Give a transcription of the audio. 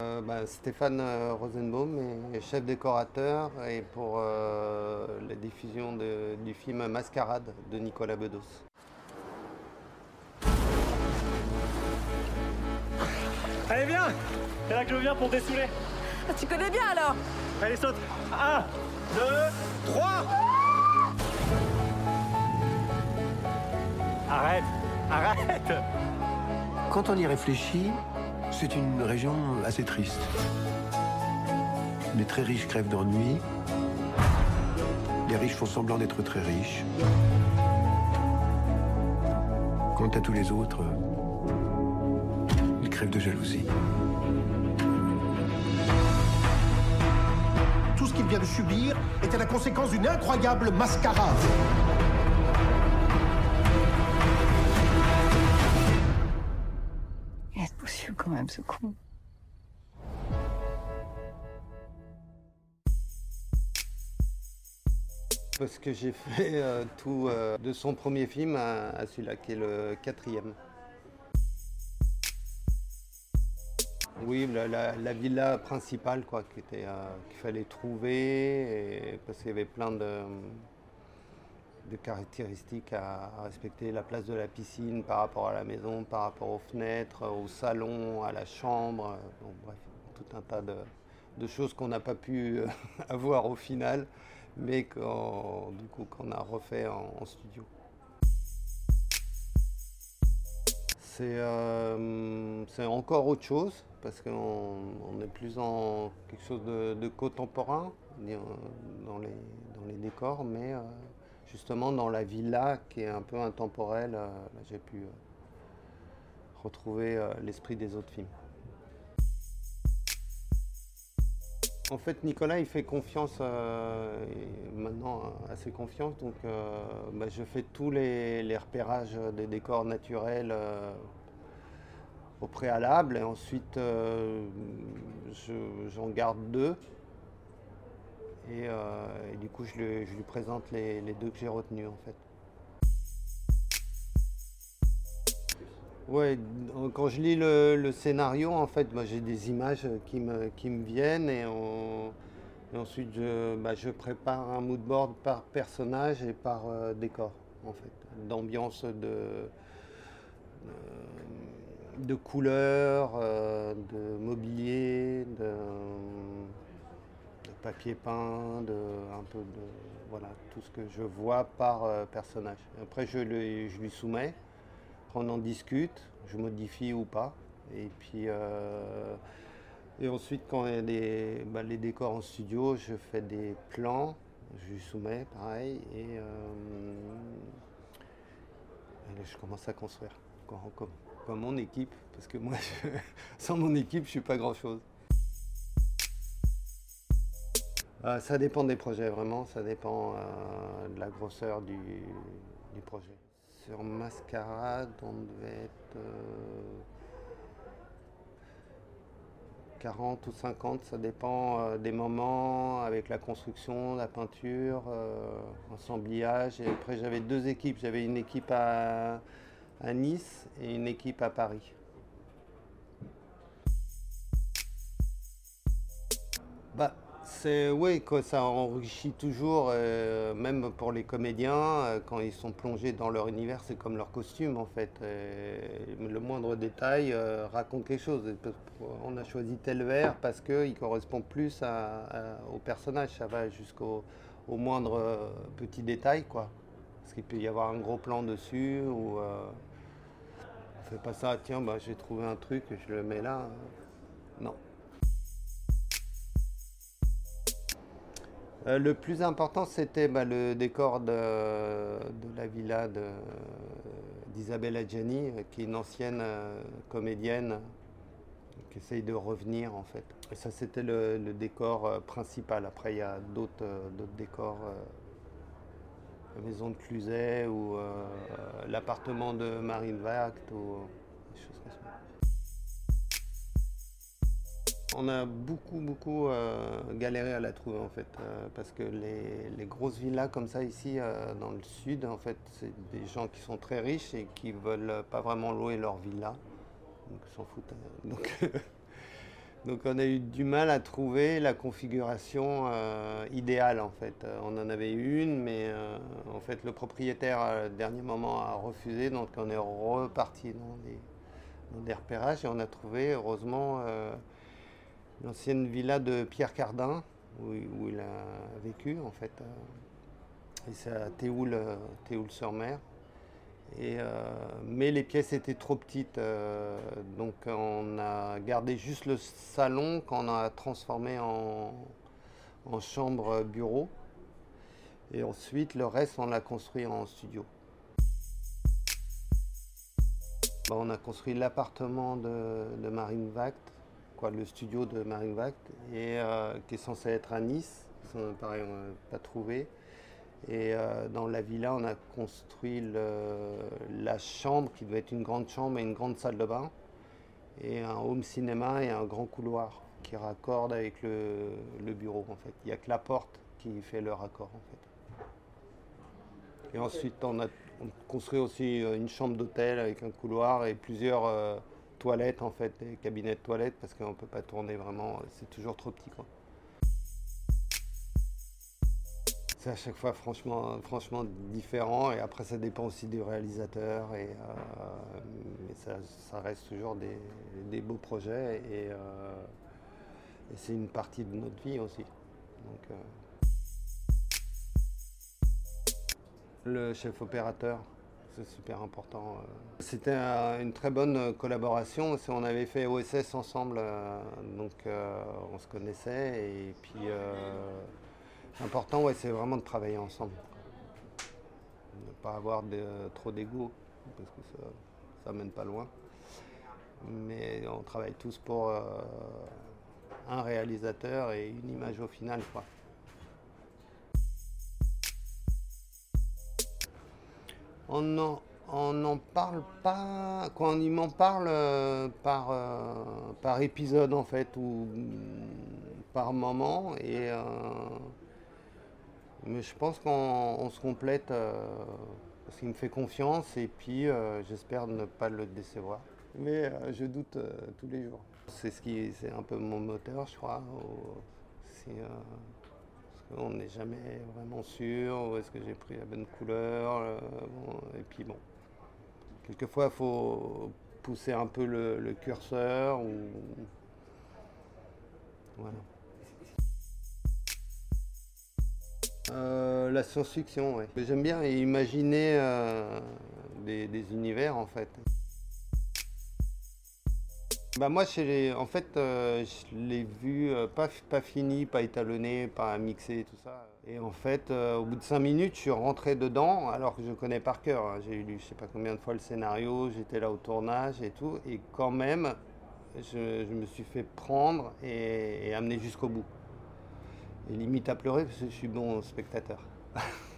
Euh, bah, Stéphane euh, Rosenbaum est chef décorateur et pour euh, la diffusion de- du film Mascarade de Nicolas Bedos. Allez, viens! C'est là que je viens pour te dessouler. Ah, Tu connais bien alors! Allez, saute! 1, 2, 3 Arrête! Arrête! Quand on y réfléchit, c'est une région assez triste. Les très riches crèvent d'ennui. Les riches font semblant d'être très riches. Quant à tous les autres, ils crèvent de jalousie. Tout ce qu'il vient de subir était la conséquence d'une incroyable mascarade. Quand même ce con. Parce que j'ai fait euh, tout euh, de son premier film à, celui-là qui est le quatrième. Oui, la, la- la villa principale quoi, euh, qu'il fallait trouver, parce qu'il y avait plein de, de caractéristiques à, respecter. La place de la piscine par rapport à la maison, par rapport aux fenêtres, au salon, à la chambre. euh, bref, tout un tas de, choses qu'on n'a pas pu euh, avoir au final, mais qu'on qu'on a refait en, studio. C'est euh, c'est encore autre chose parce qu'on on est plus en quelque chose de, contemporain dans les, dans les décors, mais justement dans la villa qui est un peu intemporelle, euh, j'ai pu euh, retrouver euh, l'esprit des autres films. En fait, Nicolas, il fait confiance, maintenant assez confiance, donc bah, je fais tous les, repérages des décors naturels au préalable, et ensuite je- j'en garde deux, et, euh, et du coup je lui, présente les, deux que j'ai retenus en fait. Ouais, quand je lis le, scénario, en fait, moi, j'ai des images qui me, viennent et, on- ensuite je, bah, je prépare un mood board par personnage et par euh, décor, en fait, d'ambiance de, euh, de couleurs, euh, de mobilier, de papier peint, de un peu de voilà tout ce que je vois par euh, personnage. Après, je, lui- je lui soumets on en discute, je modifie ou pas. Et puis, euh, et ensuite, quand il y a des, les décors en studio, je fais des plans, je lui soumets, pareil, et, euh, je commence à construire, comme, comme- mon équipe, parce que moi, je- sans mon équipe, je suis pas grand-chose. Euh, ça dépend des projets, vraiment, ça dépend euh, de la grosseur du, projet. Sur Mascarade, on devait être euh, 40 ou 50, ça dépend euh, des moments, avec la construction, la peinture, euh, ensemblage. Et après, j'avais deux équipes. J'avais une équipe à, à Nice et une équipe à Paris. Bah, oui, ça enrichit toujours, euh, même pour les comédiens, euh, quand ils sont plongés dans leur univers, c'est comme leur costume en fait. Et le moindre détail euh, raconte quelque chose. On a choisi tel verre parce qu'il correspond plus au personnage, ça va jusqu'au au moindre euh, petit détail, quoi. Parce qu'il peut y avoir un gros plan dessus ou euh, on fait pas ça, tiens, bah, j'ai trouvé un truc, je le mets là. Non. Euh, le plus important, c'était bah, le décor de, la villa d'Isabelle Adjani, euh, qui est une ancienne euh, comédienne qui essaye de revenir en fait. Et ça, c'était le, décor principal. Après, il y a d'autres décors. la maison de Cluzet ou l'appartement de Marine Vact ou des choses comme ça. On a beaucoup, beaucoup euh, galéré à la trouver en fait, euh, parce que les, les grosses villas comme ça ici euh, dans le sud, en fait, c'est des gens qui sont très riches et qui veulent pas vraiment louer leur villa, donc s'en foutent. euh, Donc, Donc on a eu du mal à trouver la configuration idéale en fait. On en avait une, mais en fait le propriétaire à dernier moment a refusé, donc on est reparti dans des, repérages et on a trouvé heureusement l'ancienne villa de Pierre Cardin où, il a vécu en fait. et c'est à Théoul, sur mer euh, mais les pièces étaient trop petites, euh, donc on a gardé juste le salon qu'on a transformé en, chambre bureau. Et ensuite, le reste, on l'a construit en studio. on a construit l'appartement de, Marine Vact, le studio de Marine Vact, et, euh, qui est censé être à Nice. Pareil, on n'a pas trouvé. Et euh, dans la villa, on a construit la chambre qui devait être une grande chambre et une grande salle de bain, et un home cinéma et un grand couloir qui raccorde avec le, bureau en fait. Il n'y a que la porte qui fait le raccord en fait. Et ensuite, on a construit aussi une chambre d'hôtel avec un couloir et plusieurs euh, toilettes en fait, des cabinets de toilettes parce qu'on ne peut pas tourner vraiment, c'est toujours trop petit quoi. c'est à chaque fois franchement, franchement différent. Et après, ça dépend aussi du réalisateur. Et, euh, mais ça, reste toujours des, beaux projets. Euh, et, c'est une partie de notre vie aussi. Donc, euh, le chef opérateur, c'est super important. C'était une très bonne collaboration. On avait fait OSS ensemble, donc on se connaissait. L'important, c'est vraiment de travailler ensemble. Ne pas avoir trop d'ego, parce que ça ne mène pas loin. Mais on travaille tous pour euh, un réalisateur et une image au final. Quoi. On n'en parle pas, quand on m'en parle euh, par, euh, par épisode en fait, ou par moment. Et mais je pense qu'on se complète euh, parce qu'il me fait confiance et puis euh, j'espère ne pas le décevoir. Mais euh, je doute tous les jours. C'est ce qui, c'est un peu mon moteur, je crois. Qu'on n'est jamais vraiment sûr. Est-ce que j'ai pris la bonne couleur Et puis bon, quelquefois il faut pousser un peu le, le curseur. Ou... Voilà. Euh, la science-fiction, oui. J'aime bien imaginer euh, des, univers en fait. Bah moi, en fait, euh, je l'ai vu pas, pas fini, pas étalonné, pas mixé, tout ça. Et en fait, au bout de cinq minutes, je suis rentré dedans, alors que je connais par cœur. Hein. J'ai lu je sais pas combien de fois le scénario, j'étais là au tournage et tout. Et quand même, je, me suis fait prendre et amener jusqu'au bout. Et limite à pleurer parce que je suis bon spectateur.